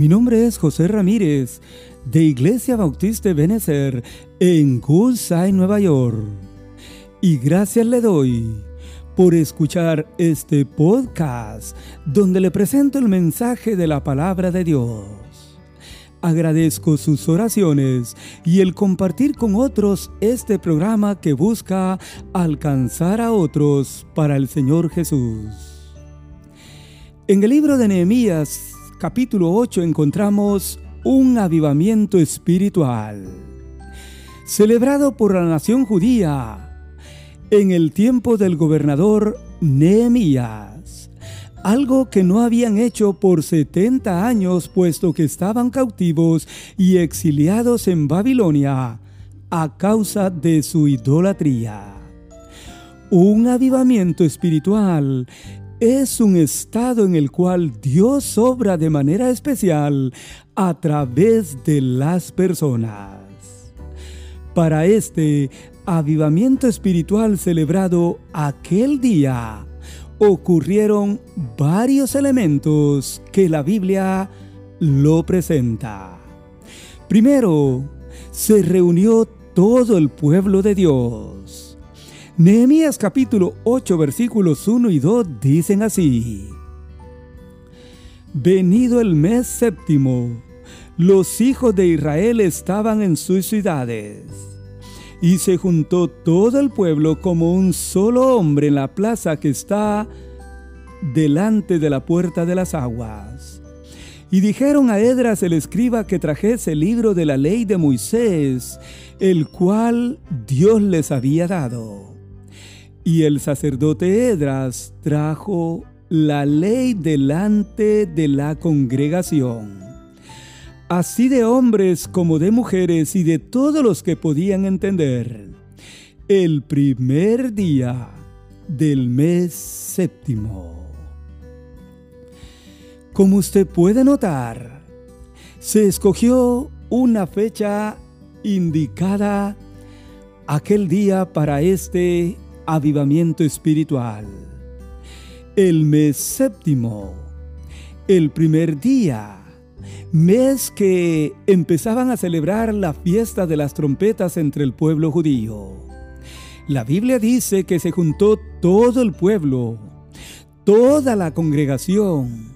Mi nombre es José Ramírez, de Iglesia Bautista Benecer, en Goodside, Nueva York. Y gracias le doy por escuchar este podcast donde le presento el mensaje de la palabra de Dios. Agradezco sus oraciones y el compartir con otros este programa que busca alcanzar a otros para el Señor Jesús. En el libro de Nehemías, capítulo 8, encontramos un avivamiento espiritual, celebrado por la nación judía en el tiempo del gobernador Nehemías, algo que no habían hecho por 70 años puesto que estaban cautivos y exiliados en Babilonia a causa de su idolatría. Un avivamiento espiritual es un estado en el cual Dios obra de manera especial a través de las personas. Para este avivamiento espiritual celebrado aquel día, ocurrieron varios elementos que la Biblia lo presenta. Primero, se reunió todo el pueblo de Dios. Nehemías capítulo 8 versículos 1 y 2 dicen así. Venido el mes séptimo, los hijos de Israel estaban en sus ciudades. Y se juntó todo el pueblo como un solo hombre en la plaza que está delante de la puerta de las aguas. Y dijeron a Edras el escriba que trajese el libro de la ley de Moisés, el cual Dios les había dado. Y el sacerdote Edras trajo la ley delante de la congregación así de hombres como de mujeres y de todos los que podían entender, el primer día del mes séptimo. Como usted puede notar, se escogió una fecha indicada aquel día para este avivamiento espiritual. El mes séptimo, el primer día mes que empezaban a celebrar la fiesta de las trompetas entre el pueblo judío. La Biblia dice que se juntó todo el pueblo, toda la congregación,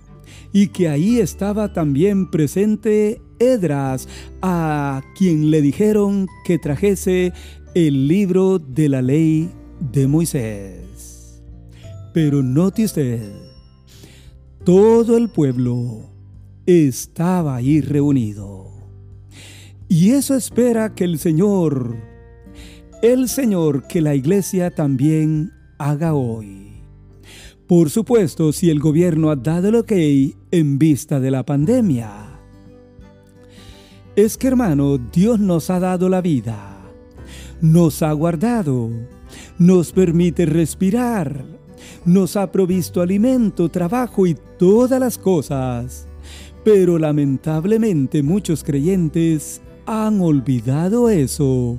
y que ahí estaba también presente Edras, a quien le dijeron que trajese el libro de la ley de Moisés. Pero note usted, todo el pueblo estaba ahí reunido. Y eso espera que el Señor, el Señor que la iglesia también haga hoy. Por supuesto, si el gobierno ha dado que hay en vista de la pandemia. Es que hermano, Dios nos ha dado la vida, nos ha guardado, nos permite respirar, nos ha provisto alimento, trabajo y todas las cosas pero lamentablemente muchos creyentes han olvidado eso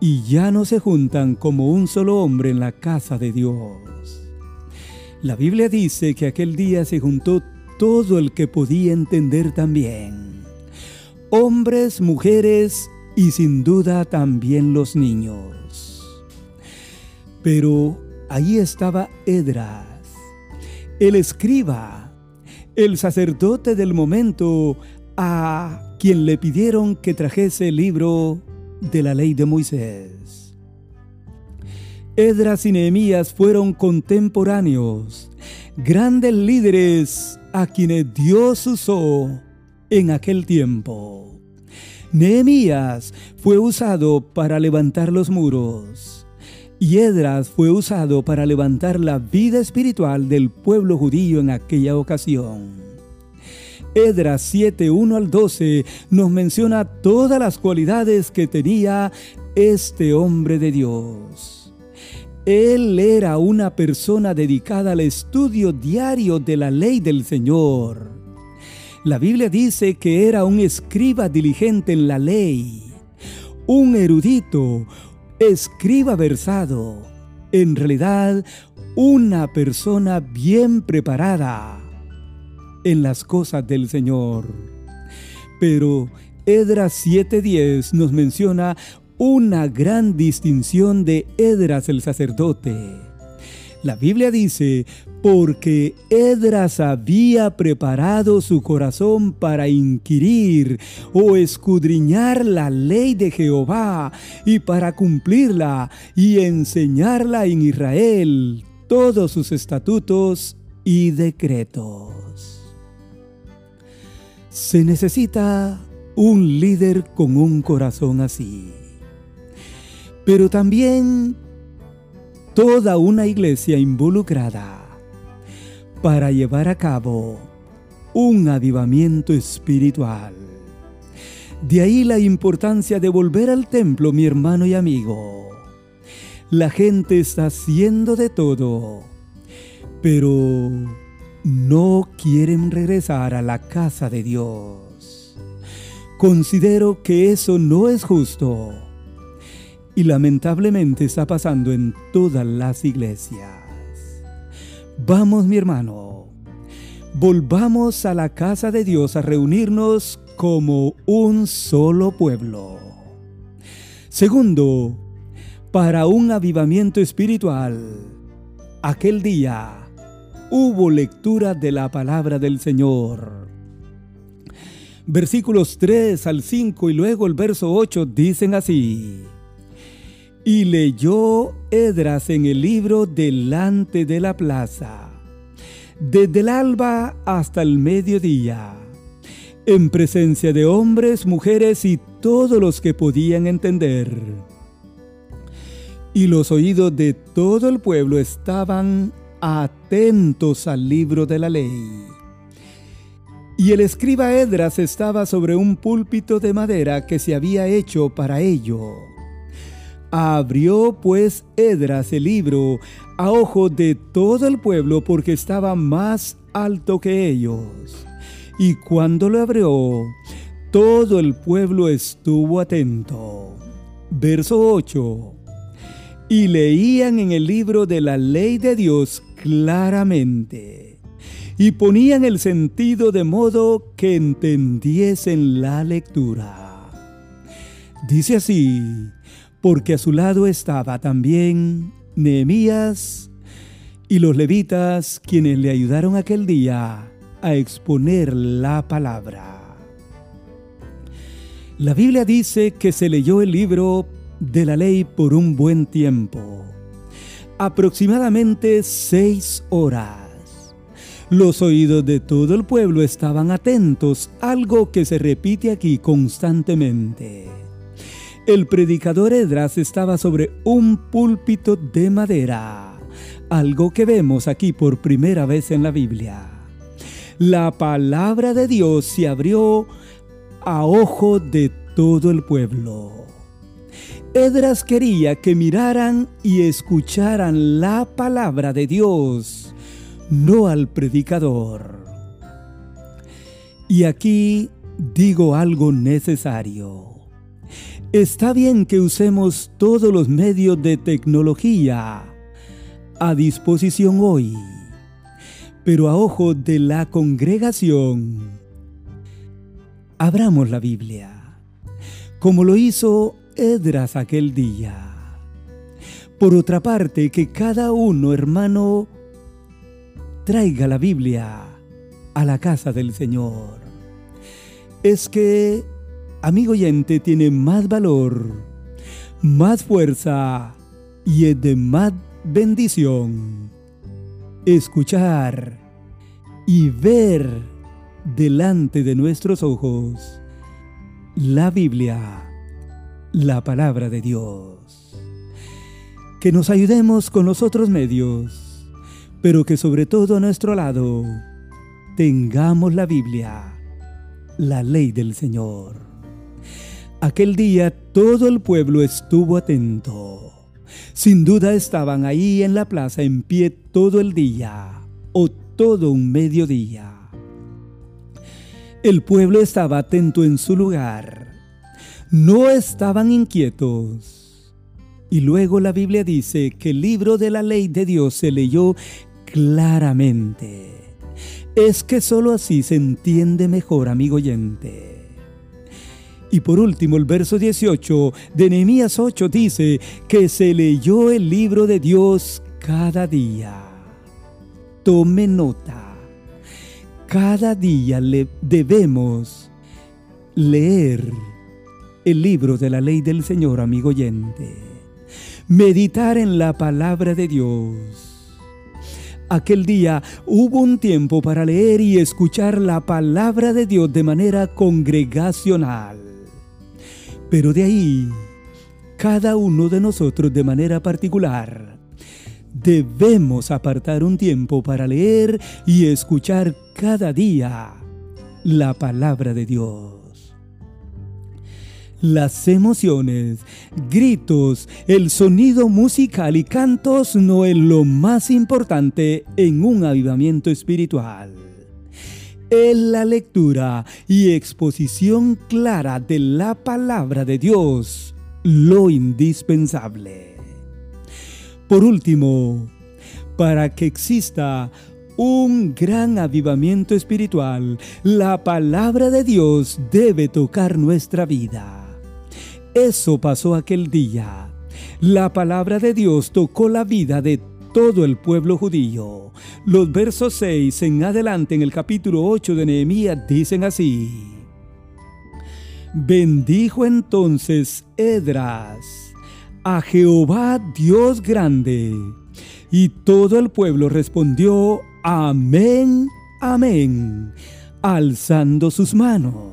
y ya no se juntan como un solo hombre en la casa de Dios. La Biblia dice que aquel día se juntó todo el que podía entender también. Hombres, mujeres y sin duda también los niños. Pero ahí estaba Edras, el escriba, el sacerdote del momento a quien le pidieron que trajese el libro de la ley de Moisés. Edras y Nehemías fueron contemporáneos, grandes líderes a quienes Dios usó en aquel tiempo. Nehemías fue usado para levantar los muros y Edras fue usado para levantar la vida espiritual del pueblo judío en aquella ocasión. Edras 7, 1 al 12 nos menciona todas las cualidades que tenía este hombre de Dios. Él era una persona dedicada al estudio diario de la ley del Señor. La Biblia dice que era un escriba diligente en la ley, un erudito, escriba versado, en realidad una persona bien preparada en las cosas del Señor. Pero Edras 7:10 nos menciona una gran distinción de Edras el sacerdote. La Biblia dice, porque Edras había preparado su corazón para inquirir o escudriñar la ley de Jehová y para cumplirla y enseñarla en Israel todos sus estatutos y decretos. Se necesita un líder con un corazón así, pero también toda una iglesia involucrada para llevar a cabo un avivamiento espiritual. De ahí la importancia de volver al templo, mi hermano y amigo. La gente está haciendo de todo, pero no quieren regresar a la casa de Dios. Considero que eso no es justo y lamentablemente está pasando en todas las iglesias. Vamos mi hermano, volvamos a la casa de Dios a reunirnos como un solo pueblo. Segundo, para un avivamiento espiritual, aquel día hubo lectura de la palabra del Señor. Versículos 3 al 5 y luego el verso 8 dicen así. Y leyó Edras en el libro delante de la plaza, desde el alba hasta el mediodía, en presencia de hombres, mujeres y todos los que podían entender. Y los oídos de todo el pueblo estaban atentos al libro de la ley. Y el escriba Edras estaba sobre un púlpito de madera que se había hecho para ello Abrió pues Edras el libro a ojo de todo el pueblo porque estaba más alto que ellos. Y cuando lo abrió, todo el pueblo estuvo atento. Verso 8. Y leían en el libro de la ley de Dios claramente. Y ponían el sentido de modo que entendiesen la lectura. Dice así porque a su lado estaba también Nehemías y los levitas quienes le ayudaron aquel día a exponer la palabra. La Biblia dice que se leyó el libro de la ley por un buen tiempo, aproximadamente seis horas. Los oídos de todo el pueblo estaban atentos, algo que se repite aquí constantemente. El predicador Edras estaba sobre un púlpito de madera, algo que vemos aquí por primera vez en la Biblia. La palabra de Dios se abrió a ojo de todo el pueblo. Edras quería que miraran y escucharan la palabra de Dios, no al predicador. Y aquí digo algo necesario. Está bien que usemos todos los medios de tecnología a disposición hoy, pero a ojo de la congregación, abramos la Biblia, como lo hizo Edras aquel día. Por otra parte, que cada uno, hermano, traiga la Biblia a la casa del Señor. Es que amigo oyente, tiene más valor, más fuerza y es de más bendición escuchar y ver delante de nuestros ojos la Biblia, la palabra de Dios. Que nos ayudemos con los otros medios, pero que sobre todo a nuestro lado tengamos la Biblia, la ley del Señor. Aquel día todo el pueblo estuvo atento. Sin duda estaban ahí en la plaza en pie todo el día o todo un mediodía. El pueblo estaba atento en su lugar. No estaban inquietos. Y luego la Biblia dice que el libro de la ley de Dios se leyó claramente. Es que sólo así se entiende mejor, amigo oyente. Y por último, el verso 18 de Nehemías 8 dice que se leyó el libro de Dios cada día. Tome nota. Cada día le debemos leer el libro de la ley del Señor, amigo oyente. Meditar en la palabra de Dios. Aquel día hubo un tiempo para leer y escuchar la palabra de Dios de manera congregacional. Pero de ahí, cada uno de nosotros de manera particular, debemos apartar un tiempo para leer y escuchar cada día la palabra de Dios. Las emociones, gritos, el sonido musical y cantos no es lo más importante en un avivamiento espiritual es la lectura y exposición clara de la palabra de Dios lo indispensable. Por último, para que exista un gran avivamiento espiritual, la palabra de Dios debe tocar nuestra vida. Eso pasó aquel día. La palabra de Dios tocó la vida de todo el pueblo judío. Los versos 6 en adelante en el capítulo 8 de Nehemías dicen así. Bendijo entonces Edras a Jehová Dios grande, y todo el pueblo respondió Amén, Amén, alzando sus manos.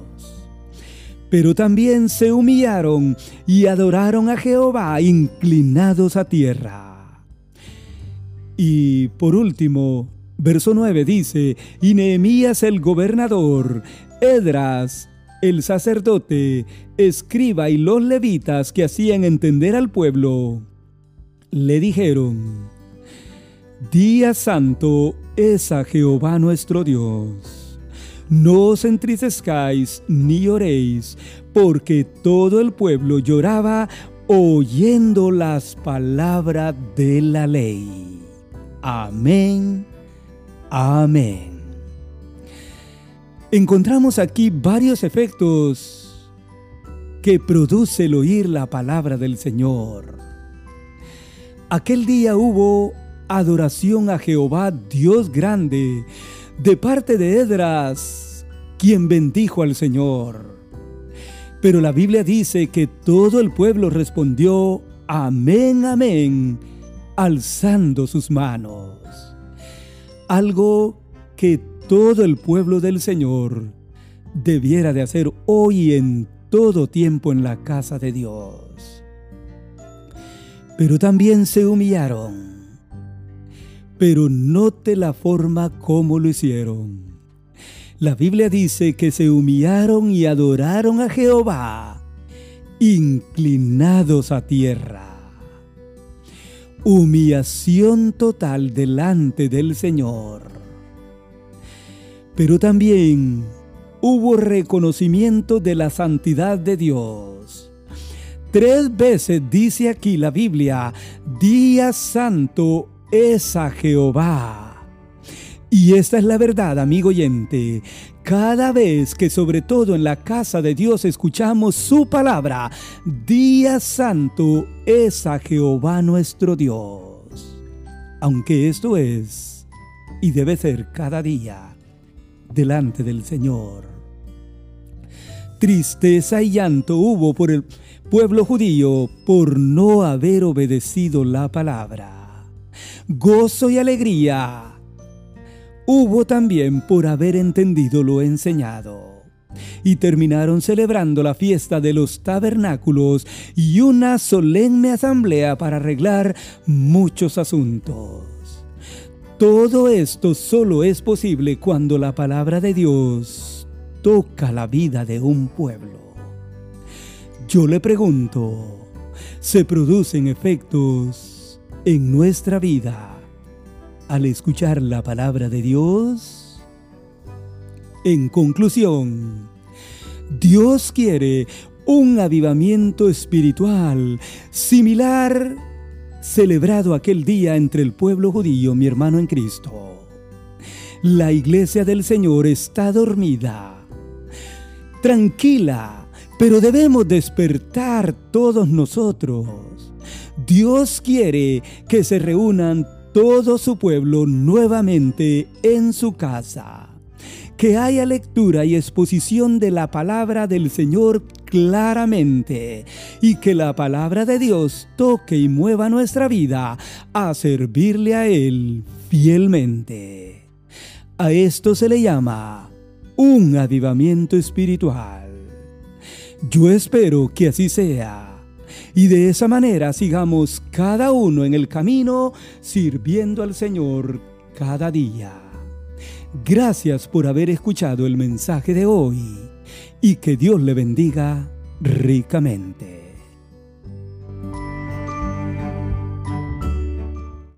Pero también se humillaron y adoraron a Jehová inclinados a tierra. Y por último, verso 9 dice, y Nehemías el gobernador, Edras el sacerdote, escriba y los levitas que hacían entender al pueblo, le dijeron, Día santo es a Jehová nuestro Dios. No os entristezcáis ni lloréis, porque todo el pueblo lloraba oyendo las palabras de la ley. Amén. Amén. Encontramos aquí varios efectos que produce el oír la palabra del Señor. Aquel día hubo adoración a Jehová Dios grande de parte de Edras, quien bendijo al Señor. Pero la Biblia dice que todo el pueblo respondió, amén, amén, alzando sus manos. Algo que todo el pueblo del Señor debiera de hacer hoy en todo tiempo en la casa de Dios. Pero también se humillaron. Pero note la forma como lo hicieron. La Biblia dice que se humillaron y adoraron a Jehová, inclinados a tierra humillación total delante del Señor. Pero también hubo reconocimiento de la santidad de Dios. Tres veces dice aquí la Biblia, día santo es a Jehová. Y esta es la verdad, amigo oyente. Cada vez que sobre todo en la casa de Dios escuchamos su palabra, día santo es a Jehová nuestro Dios. Aunque esto es y debe ser cada día delante del Señor. Tristeza y llanto hubo por el pueblo judío por no haber obedecido la palabra. Gozo y alegría hubo también por haber entendido lo enseñado. Y terminaron celebrando la fiesta de los tabernáculos y una solemne asamblea para arreglar muchos asuntos. Todo esto solo es posible cuando la palabra de Dios toca la vida de un pueblo. Yo le pregunto, ¿se producen efectos en nuestra vida al escuchar la palabra de Dios? En conclusión, Dios quiere un avivamiento espiritual similar celebrado aquel día entre el pueblo judío, mi hermano en Cristo. La iglesia del Señor está dormida. Tranquila, pero debemos despertar todos nosotros. Dios quiere que se reúnan todo su pueblo nuevamente en su casa. Que haya lectura y exposición de la palabra del Señor claramente y que la palabra de Dios toque y mueva nuestra vida a servirle a Él fielmente. A esto se le llama un avivamiento espiritual. Yo espero que así sea y de esa manera sigamos cada uno en el camino sirviendo al Señor cada día. Gracias por haber escuchado el mensaje de hoy y que Dios le bendiga ricamente.